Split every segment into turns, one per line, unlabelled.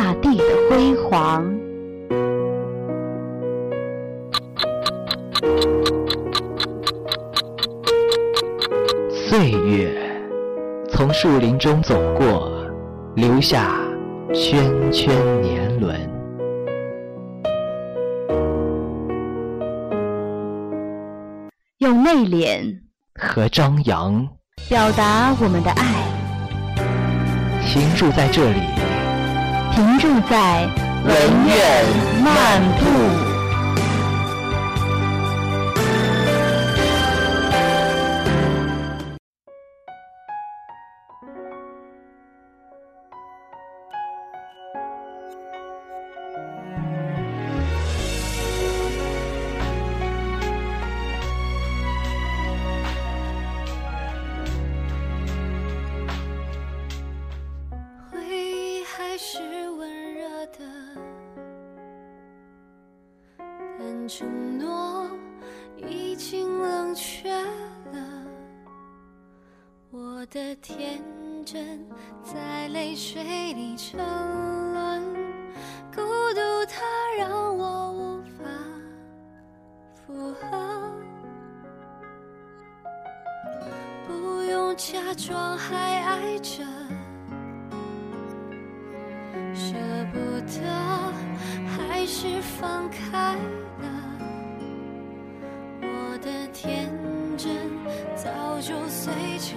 大地的辉煌。
岁月从树林中走过，留下圈圈年轮。
用内敛
和张扬
表达我们的爱，
停驻在这里，
停住在
文苑漫步。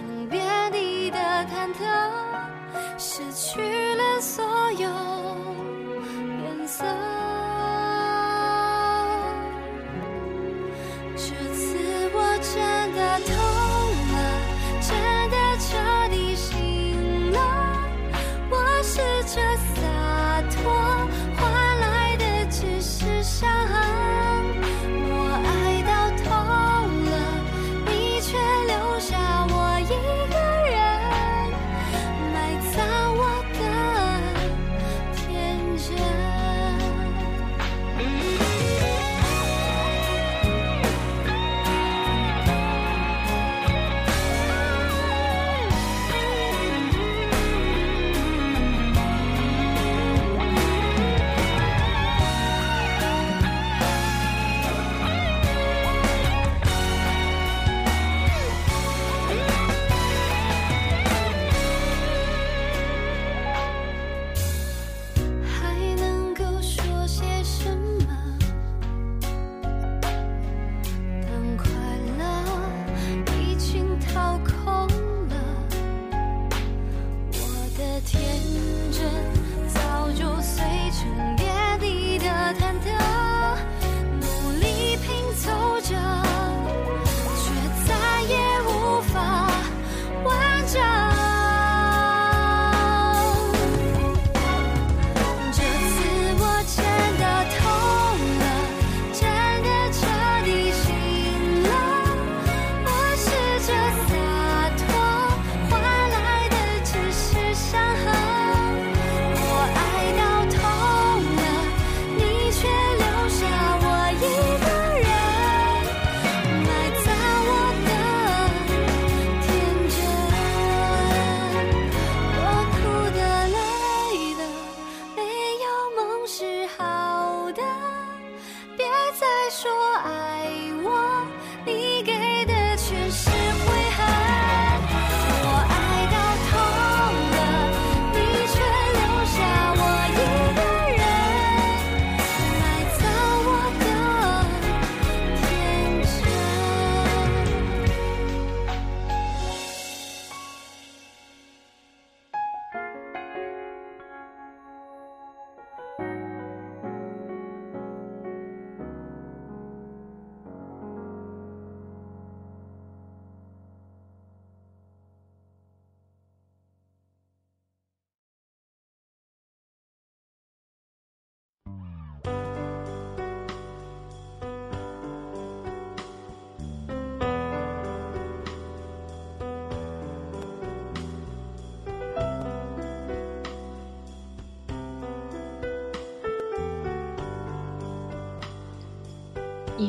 成遍地的忐忑，失去了所有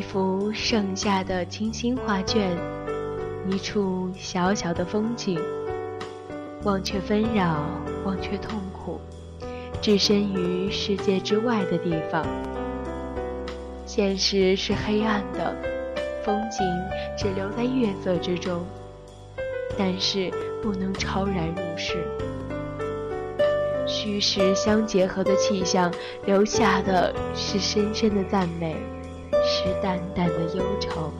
一
幅盛夏的清新画卷，一处小小的风景。忘却纷扰，忘却痛苦，置身于世界之外的地方。现实是黑暗的，风景只留在月色之中，但是不能超然入世。虚实相结合的气象，留下的是深深的赞美，是淡淡的忧愁。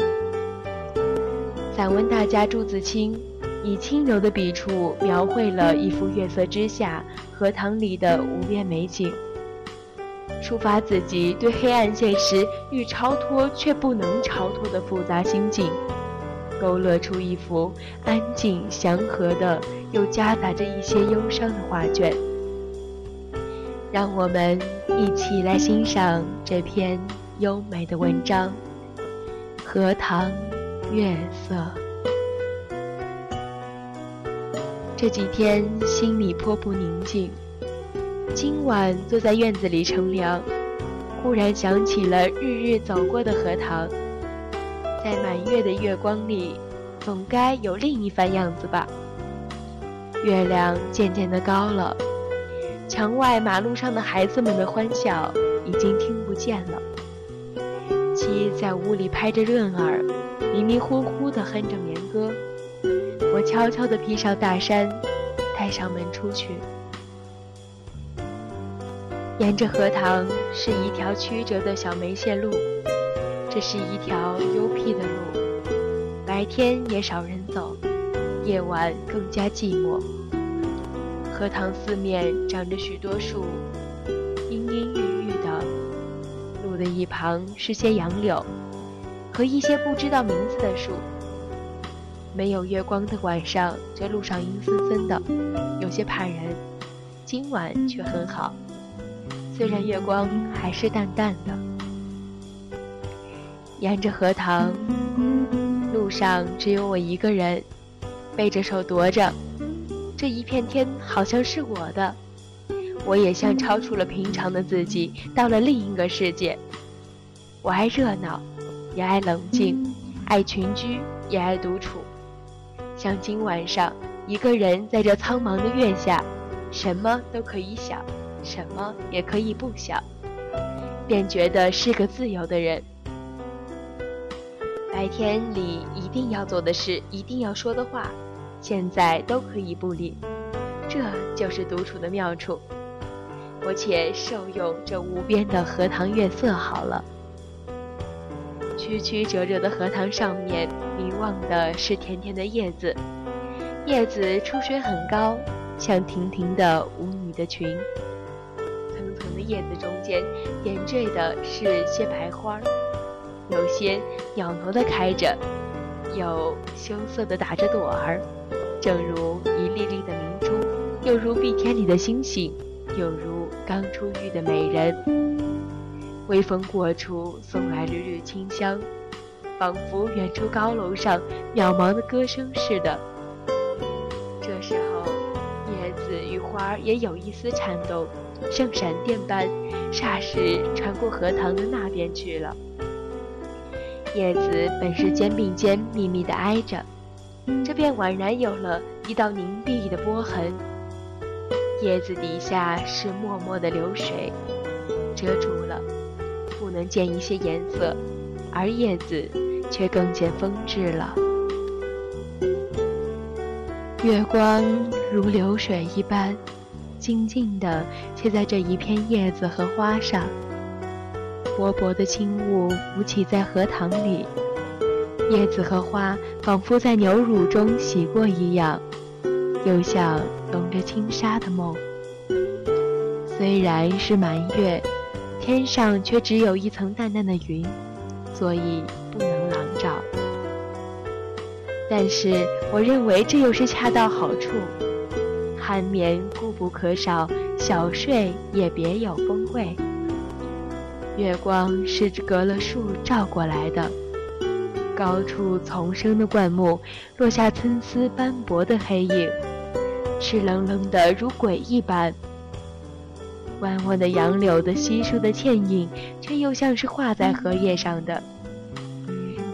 散文大家朱自清以轻柔的笔触描绘了一幅月色之下荷塘里的无边美景，抒发自己对黑暗现实欲超脱却不能超脱的复杂心境，勾勒出一幅安静祥和的又夹杂着一些忧伤的画卷。让我们一起来欣赏这篇优美的文章《荷塘月色》。这几天心里颇不宁静，今晚坐在院子里乘凉，忽然想起了日日走过的荷塘，在满月的月光里，总该有另一番样子吧。月亮渐渐的高了。墙外马路上的孩子们的欢笑已经听不见了。七在屋里拍着润儿，迷迷糊糊地哼着眠歌。我悄悄地披上大衫，带上门出去。沿着荷塘是一条曲折的小梅线路，这是一条幽僻的路，白天也少人走，夜晚更加寂寞。荷塘四面长着许多树，的一旁是些杨柳，和一些不知道名字的树。没有月光的晚上，这路上阴森森的，有些怕人。今晚却很好，虽然月光还是淡淡的。沿着荷塘，路上只有我一个人，背着手踱着。这一片天好像是我的，我也像超出了平常的自己，到了另一个世界。我爱热闹，也爱冷静，爱群居，也爱独处。像今晚上，一个人在这苍茫的月下，什么都可以想，什么也可以不想，便觉得是个自由的人。白天里一定要做的事，一定要说的话。现在都可以不理，这就是独处的妙处。我且受用这无边的荷塘月色好了。曲曲折折的荷塘上面，凝望的是甜甜的叶子，叶子出水很高，像亭亭的舞女的裙。层层的叶子中间点缀的是些白花，有些袅娜的开着，有羞涩的打着朵儿。正如一粒粒的明珠，又如碧天里的星星，又如刚出浴的美人。微风过处，送来缕缕清香，仿佛远处高楼上渺茫的歌声似的。这时候，叶子与花儿也有一丝颤动，像闪电般，霎时传过荷塘的那边去了。叶子本是肩并肩密密地挨着。这便宛然有了一道凝碧的波痕。叶子底下是脉脉的流水，遮住了，不能见一些颜色，而叶子却更见风致了。月光如流水一般，静静地切在这一片叶子和花上。薄薄的轻雾浮起在荷塘里。叶子和花仿佛在牛乳中洗过一样，又像笼着轻纱的梦。虽然是满月，天上却只有一层淡淡的云，所以不能朗照。但是我认为这又是恰到好处，酣眠固不可少，小睡也别有风味。月光是隔了树照过来的。高处丛生的灌木，落下参差斑驳的黑影，湿冷冷的如鬼一般。弯弯的杨柳的稀疏的倩影，却又像是画在荷叶上的，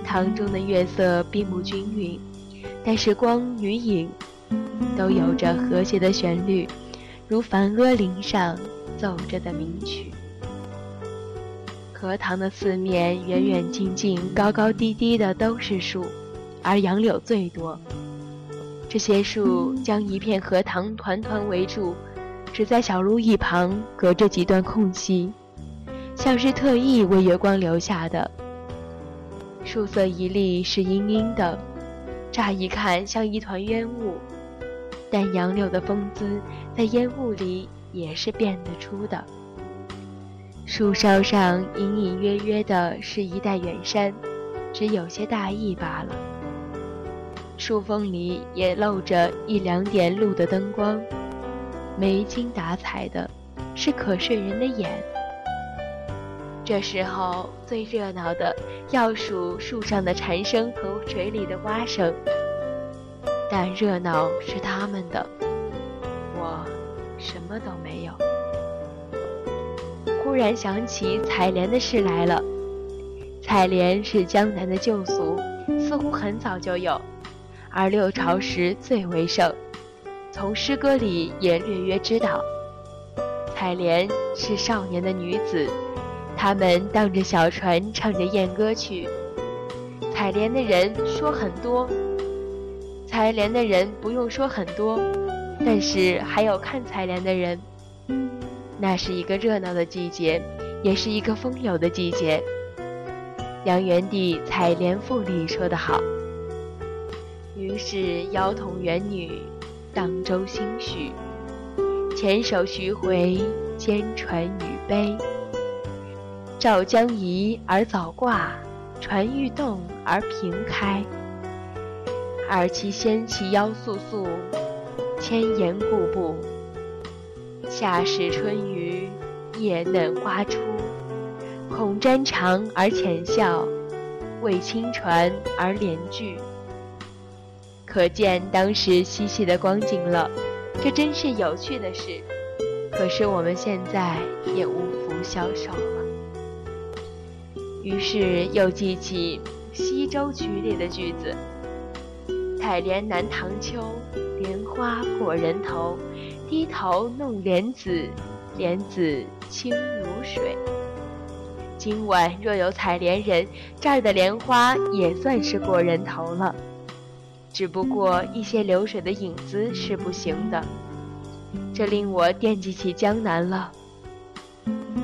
塘中的月色并不均匀，但是光与影都有着和谐的旋律，如梵阿林上奏着的名曲。荷塘的四面，远远近近、高高低低的都是树，而杨柳最多。这些树将一片荷塘团团围住，只在小路一旁隔着几段空隙，像是特意为月光留下的。树色一粒是阴阴的，乍一看像一团烟雾，但杨柳的风姿在烟雾里也是辨得出的。树梢上隐隐约约的是一带远山，只有些大意罢了。树缝里也露着一两点路的灯光，没精打采的，是可睡人的眼。这时候最热闹的要数树上的蝉声和水里的蛙声，但热闹是他们的，我什么都没有。忽然想起采莲的事来了。采莲是江南的旧俗，似乎很早就有，而六朝时最为盛。从诗歌里也略约知道，采莲是少年的女子。他们荡着小船，唱着艳歌曲。采莲的人说很多，采莲的人不用说很多，但是还有看采莲的人。那是一个热闹的季节，也是一个风流的季节。梁元帝《采莲赋》里说得好：“是摇筒元女，荡舟兴许，前手徐回，兼传与悲。”赵将移而早挂，船欲动而平开。二其纤其腰素素，千言固步。夏始春雨，叶嫩花初。恐沾裳而浅笑，为轻船而怜剧。可见当时嬉戏的光景了，这真是有趣的事。可是我们现在也无福消受了。于是又记起《西洲曲》里的句子：“采莲南塘秋，莲花过人头。低头弄莲子，莲子清如水。”今晚若有采莲人，这儿的莲花也算是过人头了。只不过一些流水的影子是不行的。这令我惦记起江南了。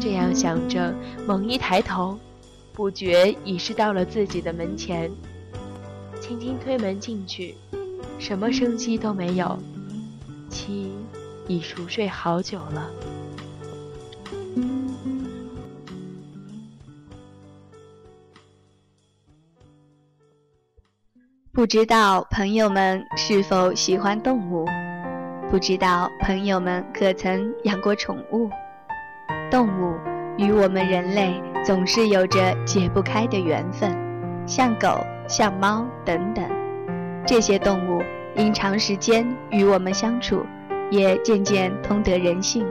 这样想着，猛一抬头。不觉已是到了自己的门前，轻轻推门进去，什么生机都没有。妻已熟睡好久了。
不知道朋友们是否喜欢动物？不知道朋友们可曾养过宠物？动物与我们人类。总是有着解不开的缘分，像狗、像猫等等，这些动物因长时间与我们相处，也渐渐通得人性，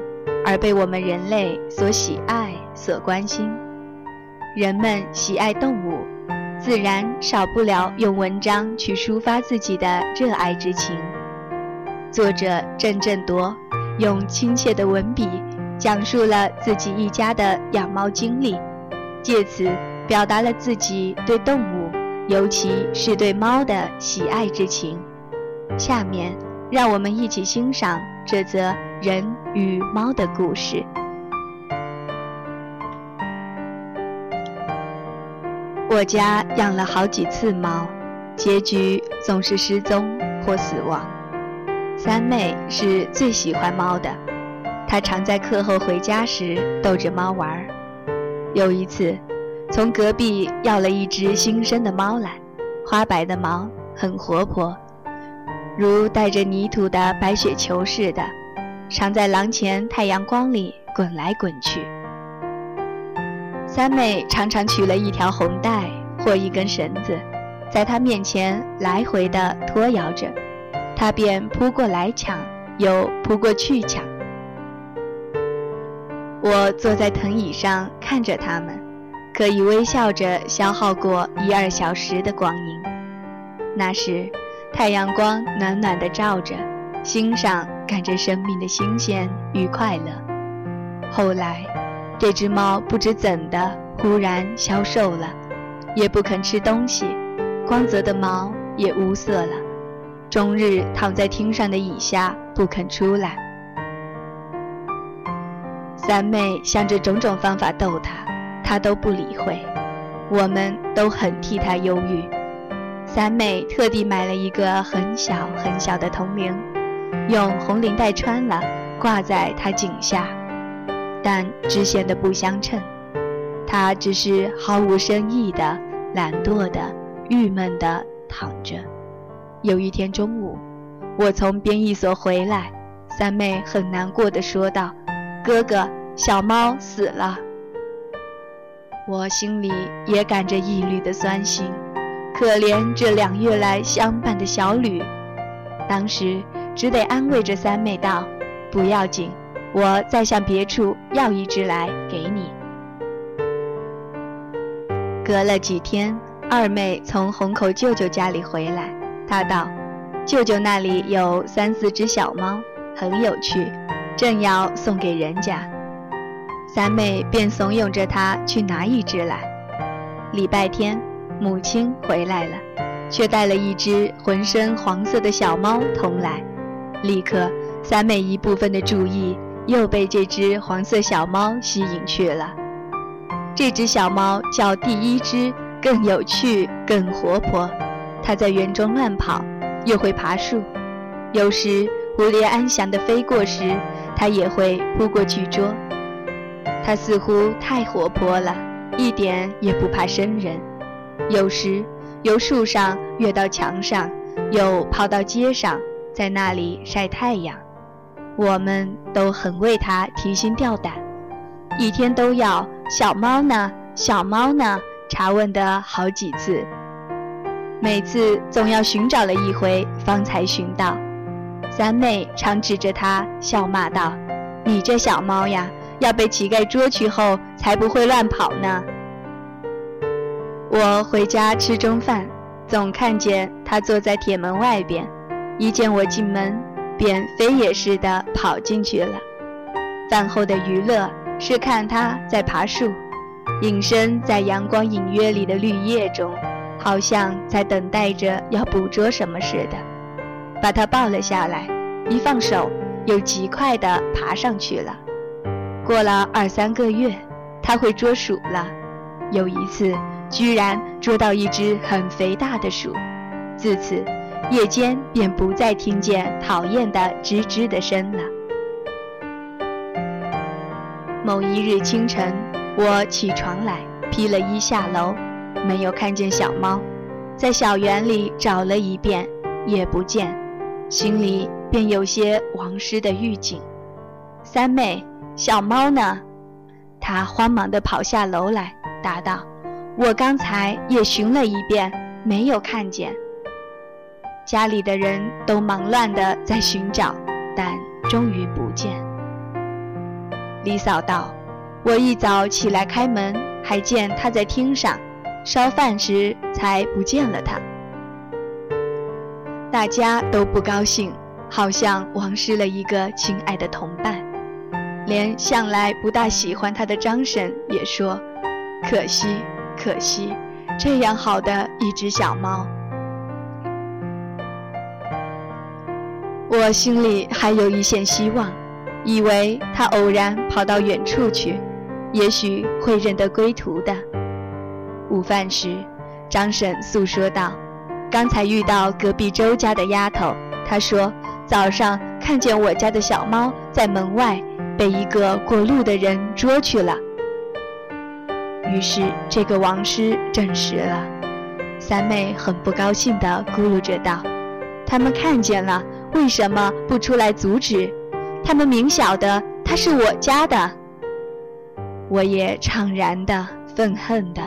而被我们人类所喜爱、所关心。人们喜爱动物，自然少不了用文章去抒发自己的热爱之情。作者郑振铎用亲切的文笔，讲述了自己一家的养猫经历。借此表达了自己对动物，尤其是对猫的喜爱之情。下面，让我们一起欣赏这则人与猫的故事。我家养了好几次猫，结局总是失踪或死亡。三妹是最喜欢猫的，她常在课后回家时逗着猫玩儿。有一次，从隔壁要了一只新生的猫来，花白的毛，很活泼，如带着泥土的白雪球似的，常在廊前太阳光里滚来滚去。三妹常常取了一条红带或一根绳子，在他面前来回的拖摇着，他便扑过来抢，又扑过去抢。我坐在藤椅上看着他们，可以微笑着消耗过一二小时的光阴。那时，太阳光暖暖的照着，心上感着生命的新鲜与快乐。后来，这只猫不知怎的忽然消瘦了，也不肯吃东西，光泽的毛也乌色了，终日躺在厅上的椅下不肯出来。三妹想着种种方法逗它，它都不理会，我们都很替它忧郁。三妹特地买了一个很小很小的铜铃，用红领带穿了，挂在他颈下，但只显得不相称。他只是毫无深意的、懒惰的、郁闷的躺着。有一天中午，我从编译所回来，三妹很难过的说道：“哥哥，小猫死了。”我心里也感着一缕的酸心。可怜这两月来相伴的小吕，当时只得安慰着三妹道：“不要紧，我再向别处要一只来给你。”隔了几天，二妹从虹口舅舅家里回来，她道：“舅舅那里有三四只小猫，很有趣，正要送给人家。”三妹便怂恿着她去拿一只来。礼拜天。母亲回来了，却带了一只浑身黄色的小猫同来。立刻，三妹一部分的注意又被这只黄色小猫吸引去了。这只小猫叫第一只更有趣、更活泼。它在园中乱跑，又会爬树。有时蝴蝶安详地飞过时，它也会扑过去捉。它似乎太活泼了，一点也不怕生人。有时由树上跃到墙上，又跑到街上，在那里晒太阳。我们都很为它提心吊胆，一天都要小猫呢，小猫呢，查问的好几次。每次总要寻找了一回，方才寻到。三妹常指着它笑骂道：“你这小猫呀，要被乞丐捉去后，才不会乱跑呢。”我回家吃中饭，总看见他坐在铁门外边，一见我进门，便飞也似的跑进去了。饭后的娱乐是看他在爬树，隐身在阳光隐约里的绿叶中，好像在等待着要捕捉什么似的。把他抱了下来，一放手，又极快地爬上去了。过了二三个月，他会捉鼠了。有一次。居然捉到一只很肥大的鼠，自此夜间便不再听见讨厌的吱吱的声了。某一日清晨，我起床来，披了衣下楼，没有看见小猫，在小园里找了一遍，也不见，心里便有些亡失的预警。三妹，小猫呢？她慌忙地跑下楼来，答道。我刚才也寻了一遍，没有看见。家里的人都忙乱地在寻找，但终于不见。李嫂道：“我一早起来开门，还见他在厅上烧饭时，才不见了他。”大家都不高兴，好像亡失了一个亲爱的同伴。连向来不大喜欢他的张婶也说：“可惜。”可惜，这样好的一只小猫，我心里还有一线希望，以为它偶然跑到远处去，也许会认得归途的。午饭时，张婶诉说道：“刚才遇到隔壁周家的丫头，她说早上看见我家的小猫在门外被一个过路的人捉去了。”于是，这个王师证实了。三妹很不高兴地咕噜着道：“他们看见了，为什么不出来阻止？他们明晓得他是我家的。”我也怅然的、愤恨的，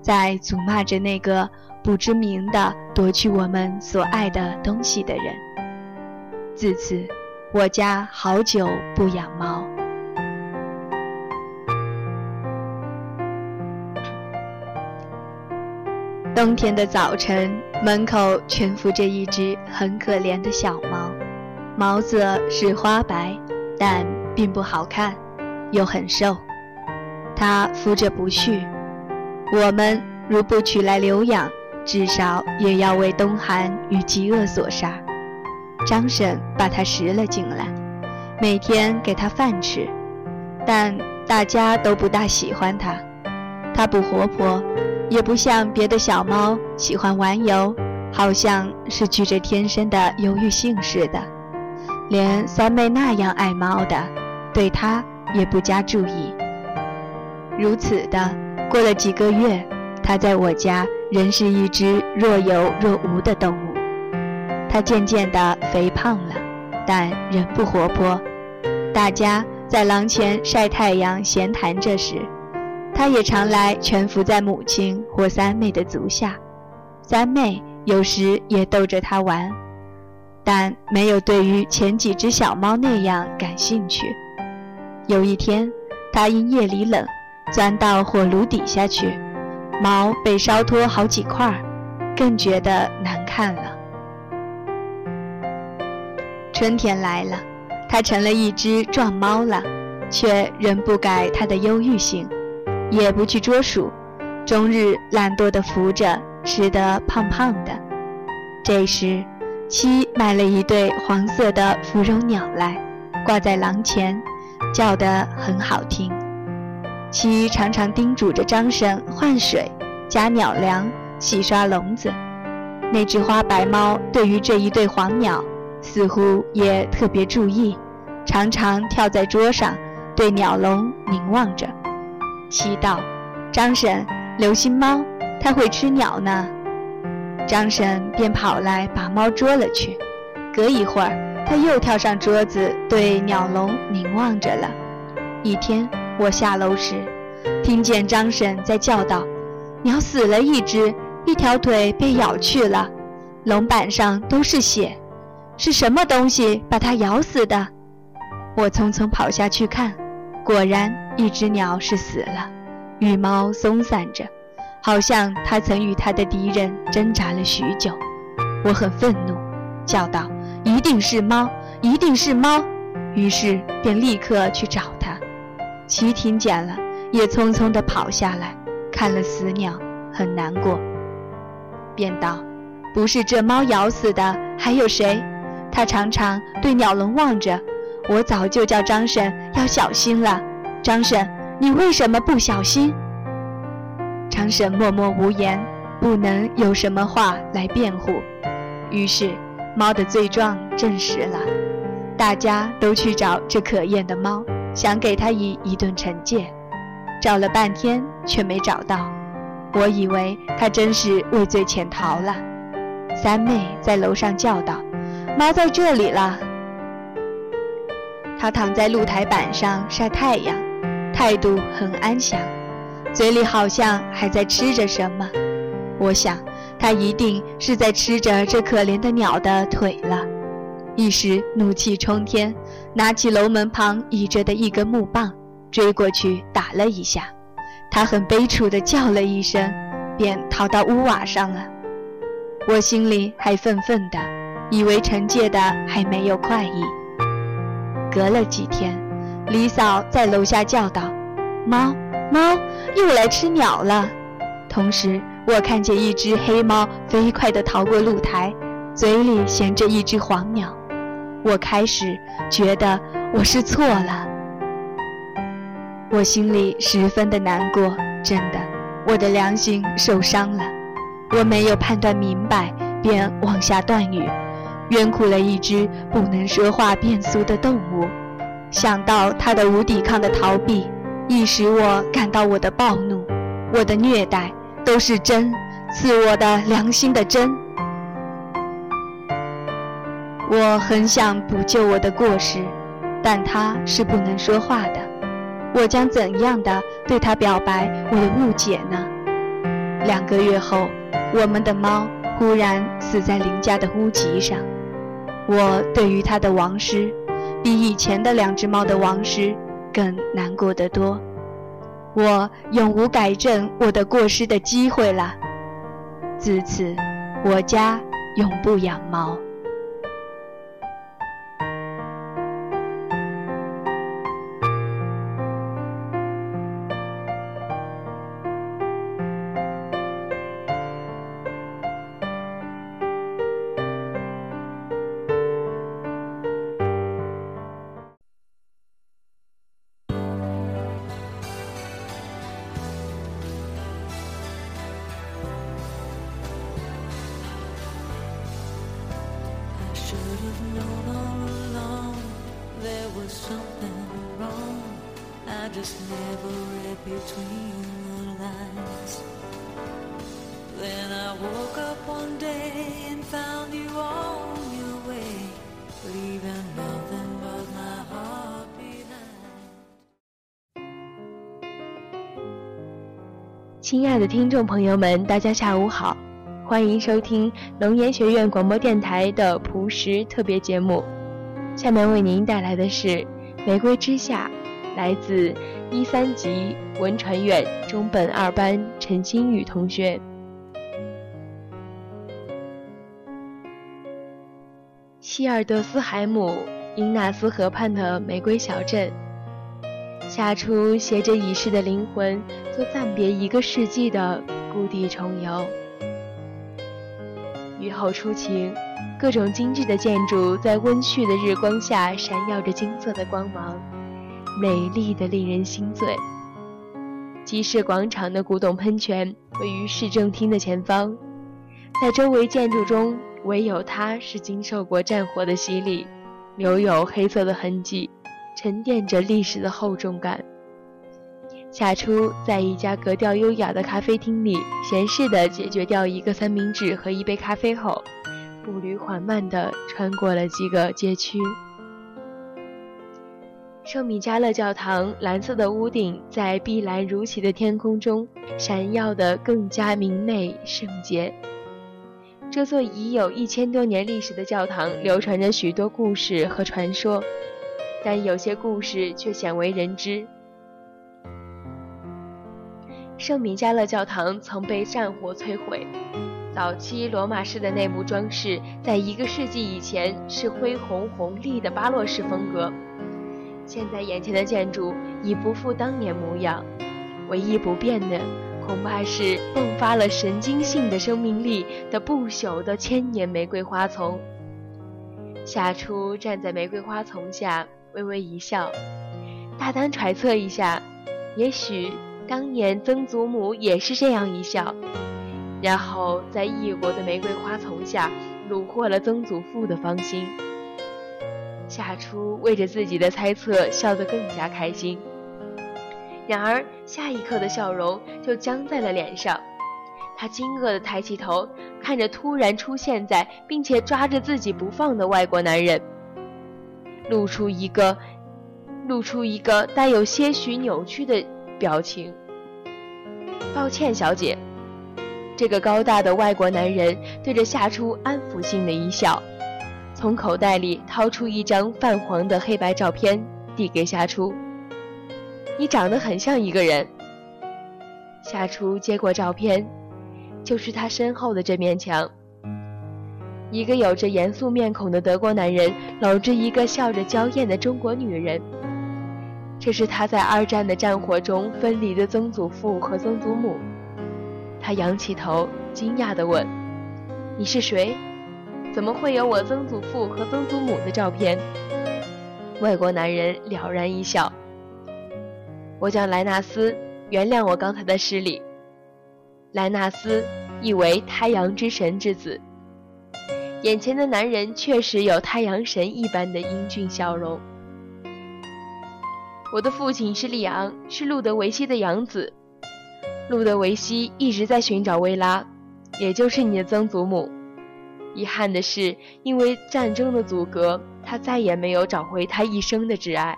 在诅骂着那个不知名的夺去我们所爱的东西的人。自此，我家好久不养猫。冬天的早晨，门口蜷伏着一只很可怜的小猫，毛色是花白，但并不好看，又很瘦。它扶着不去。我们如不取来留养，至少也要为冬寒与饥饿所杀。张婶把它拾了进来，每天给它饭吃，但大家都不大喜欢它。它不活泼。也不像别的小猫喜欢玩游，好像是具着天生的忧郁性似的。连三妹那样爱猫的，对它也不加注意。如此的，过了几个月，它在我家仍是一只若有若无的动物。它渐渐的肥胖了，但仍不活泼。大家在廊前晒太阳闲谈着时。他也常来蜷伏在母亲或三妹的足下，三妹有时也逗着他玩，但没有对于前几只小猫那样感兴趣。有一天，他因夜里冷，钻到火炉底下去，毛被烧脱好几块，更觉得难看了。春天来了，它成了一只壮猫了，却仍不改它的忧郁性。也不去捉鼠，终日懒惰地伏着，吃得胖胖的。这时，七买了一对黄色的芙蓉鸟来，挂在廊前，叫得很好听。七常常叮嘱着张婶换水、加鸟粮、洗刷笼子。那只花白猫对于这一对黄鸟，似乎也特别注意，常常跳在桌上，对鸟笼凝望着。七道，张婶，留心猫，它会吃鸟呢。张婶便跑来把猫捉了去。隔一会儿，他又跳上桌子，对鸟笼凝望着了。一天，我下楼时，听见张婶在叫道：“鸟死了一只，一条腿被咬去了，笼板上都是血，是什么东西把它咬死的？”我匆匆跑下去看，果然。一只鸟是死了，羽毛松散着，好像它曾与它的敌人挣扎了许久。我很愤怒，叫道：“一定是猫，一定是猫！”于是便立刻去找它。齐听见了，也匆匆地跑下来，看了死鸟，很难过，便道：“不是这猫咬死的，还有谁？”他常常对鸟笼望着。我早就叫张婶要小心了。张婶，你为什么不小心？张婶默默无言，不能有什么话来辩护。于是，猫的罪状证实了。大家都去找这可厌的猫，想给它以一顿惩戒。找了半天，却没找到。我以为它真是畏罪潜逃了。三妹在楼上叫道：“猫在这里了。”他躺在露台板上晒太阳。态度很安详，嘴里好像还在吃着什么。我想，他一定是在吃着这可怜的鸟的腿了。一时怒气冲天，拿起楼门旁倚着的一根木棒，追过去打了一下。他很悲楚地叫了一声，便逃到屋瓦上了。我心里还愤愤的，以为惩戒的还没有快意。隔了几天。李嫂在楼下叫道：“猫，猫，又来吃鸟了。”同时，我看见一只黑猫飞快地逃过露台，嘴里衔着一只黄鸟。我开始觉得我是错了，我心里十分的难过，真的，我的良心受伤了。我没有判断明白，便妄下断语，冤苦了一只不能说话变俗的动物。想到他的无抵抗的逃避，亦使我感到我的暴怒，我的虐待都是针，刺我的良心的针。我很想补救我的过失，但他是不能说话的。我将怎样的对他表白我的误解呢？两个月后，我们的猫忽然死在邻家的屋脊上。我对于他的亡失。比以前的两只猫的亡失更难过得多，我永无改正我的过失的机会了。自此，我家永不养猫。
爱的听众朋友们，大家下午好，欢迎收听龙岩学院广播电台的朴实特别节目。下面为您带来的是《玫瑰之下》，来自一三级文传院中本二班陈新宇同学。希尔德斯海姆因纳斯河畔的玫瑰小镇，夏初携着已逝的灵魂，做暂别一个世纪的故地重游。雨后初晴。各种精致的建筑在温煦的日光下闪耀着金色的光芒，美丽的令人心醉。集市广场的古董喷泉位于市政厅的前方，在周围建筑中，唯有它是经受过战火的洗礼，留有黑色的痕迹，沉淀着历史的厚重感。夏初在一家格调优雅的咖啡厅里，闲适地解决掉一个三明治和一杯咖啡后。步履缓慢地穿过了几个街区。圣米迦勒教堂蓝色的屋顶在碧蓝如洗的天空中闪耀得更加明媚圣洁。这座已有一千多年历史的教堂流传着许多故事和传说，但有些故事却鲜为人知。圣米迦勒教堂曾被战火摧毁。早期罗马式的内部装饰，在一个世纪以前是恢宏宏丽的巴洛式风格。现在眼前的建筑已不复当年模样，唯一不变的恐怕是迸发了神经性的生命力的不朽的千年玫瑰花丛。夏初站在玫瑰花丛下，微微一笑，大胆揣测一下，也许当年曾祖母也是这样一笑。然后在异国的玫瑰花丛下虏获了曾祖父的芳心。夏初为着自己的猜测笑得更加开心，然而下一刻的笑容就僵在了脸上。他惊愕地抬起头，看着突然出现在并且抓着自己不放的外国男人，露出一个露出一个带有些许扭曲的表情。抱歉，小姐。这个高大的外国男人对着夏初安抚性的一笑，从口袋里掏出一张泛黄的黑白照片，递给夏初。你长得很像一个人。夏初接过照片，就是他身后的这面墙。一个有着严肃面孔的德国男人搂着一个笑着娇艳的中国女人。这是他在二战的战火中分离的曾祖父和曾祖母。他仰起头，惊讶地问：“你是谁？怎么会有我曾祖父和曾祖母的照片？”外国男人了然一笑：“我叫莱纳斯，原谅我刚才的失礼。莱纳斯，意为太阳之神之子。”眼前的男人确实有太阳神一般的英俊笑容。我的父亲是利昂，是路德维希的养子。路德维希一直在寻找薇拉，也就是你的曾祖母。遗憾的是，因为战争的阻隔，他再也没有找回他一生的挚爱。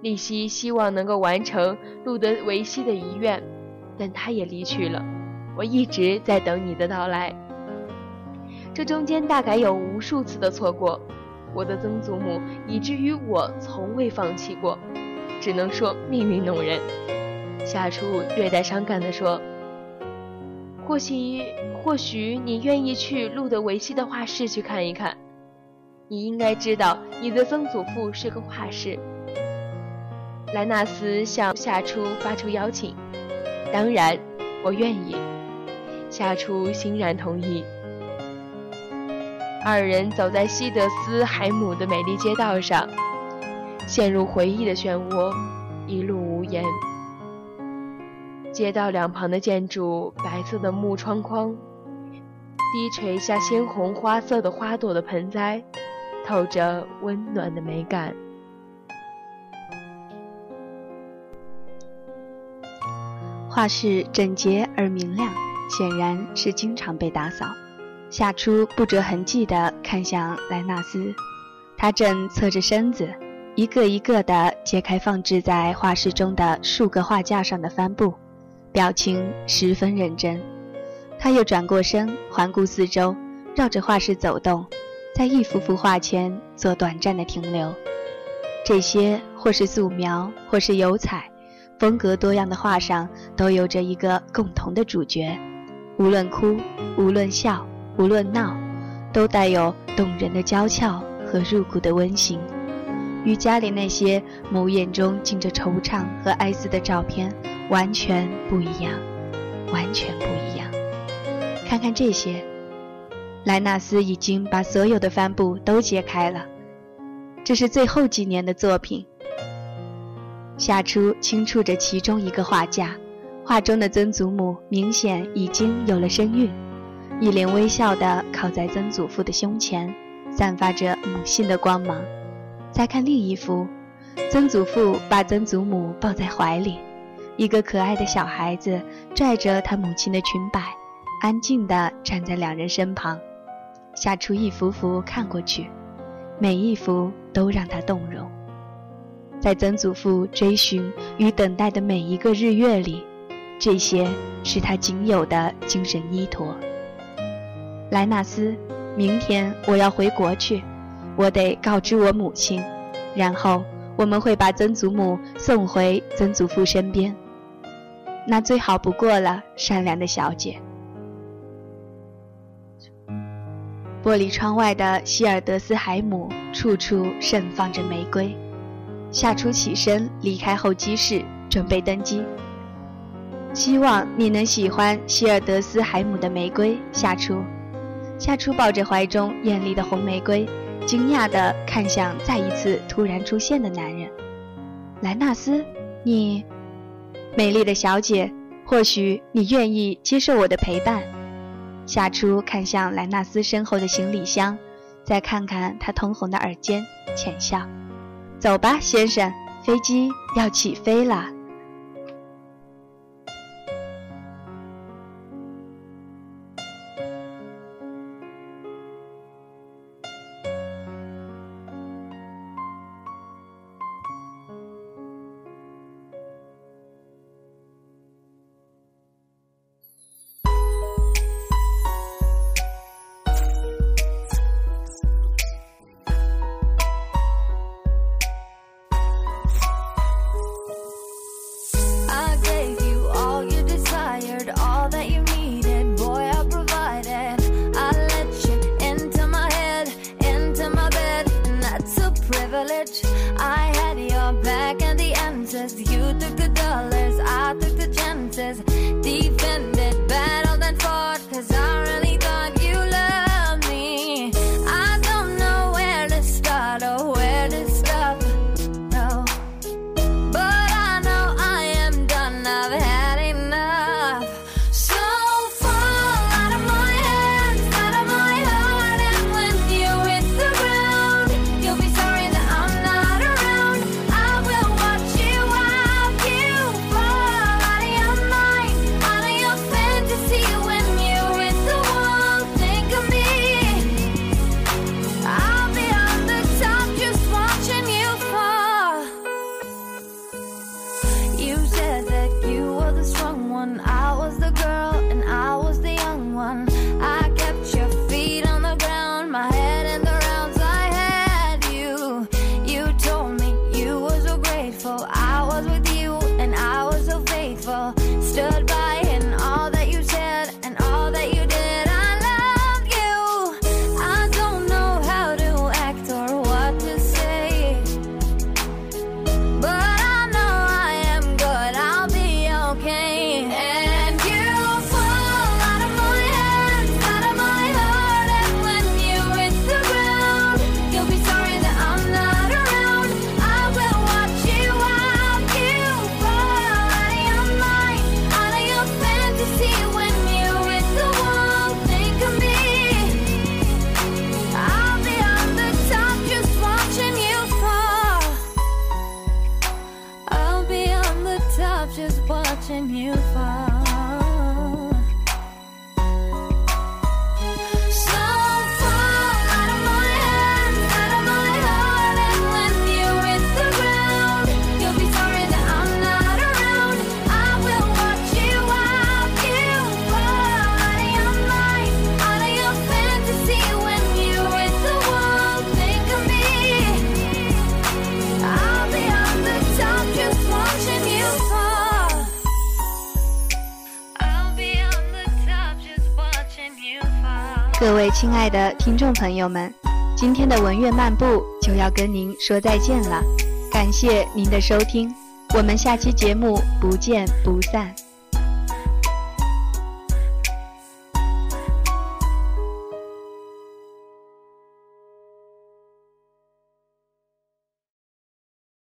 利希希望能够完成路德维希的遗愿，但他也离去了。我一直在等你的到来。这中间大概有无数次的错过，我的曾祖母，以至于我从未放弃过。只能说命运弄人。夏初略带伤感地说：“或许，或许你愿意去路德维希的画室去看一看。你应该知道，你的曾祖父是个画师。莱纳斯向夏初发出邀请，当然，我愿意。夏初欣然同意。二人走在西德斯海姆的美丽街道上，陷入回忆的漩涡，一路无言。街道两旁的建筑，白色的木窗框，低垂下鲜红花色的花朵的盆栽，透着温暖的美感。
画室整洁而明亮，显然是经常被打扫。夏初不着痕迹地看向莱纳斯，他正侧着身子，一个一个地揭开放置在画室中的数个画架上的帆布。表情十分认真，他又转过身，环顾四周，绕着画室走动，在一幅幅画前做短暂的停留。这些或是素描，或是油彩，风格多样的画上，都有着一个共同的主角。无论哭，无论笑，无论闹，都带有动人的娇俏和入骨的温馨。与家里那些眸眼中浸着惆怅和哀思的照片。完全不一样，完全不一样。看看这些，莱纳斯已经把所有的帆布都揭开了。这是最后几年的作品。夏初轻触着其中一个画架，画中的曾祖母明显已经有了身孕，一脸微笑地靠在曾祖父的胸前，散发着母性的光芒。再看另一幅，曾祖父把曾祖母抱在怀里。一个可爱的小孩子拽着他母亲的裙摆，安静地站在两人身旁。夏初一幅幅看过去，每一幅都让他动容。在曾祖父追寻与等待的每一个日月里，这些是他仅有的精神依托。莱纳斯，明天我要回国去，我得告知我母亲，然后我们会把曾祖母送回曾祖父身边。那最好不过了，善良的小姐。玻璃窗外的希尔德斯海姆，处处盛放着玫瑰。夏初起身离开候机室，准备登机。希望你能喜欢希尔德斯海姆的玫瑰，夏初。夏初抱着怀中艳丽的红玫瑰，惊讶地看向再一次突然出现的男人。莱纳斯，你。美丽的小姐，或许你愿意接受我的陪伴。夏初看向莱纳斯身后的行李箱，再看看他通红的耳尖，浅笑：“走吧，先生，飞机要起飞了。”亲爱的听众朋友们，今天的文苑漫步就要跟您说再见了，感谢您的收听，我们下期节目不见不散。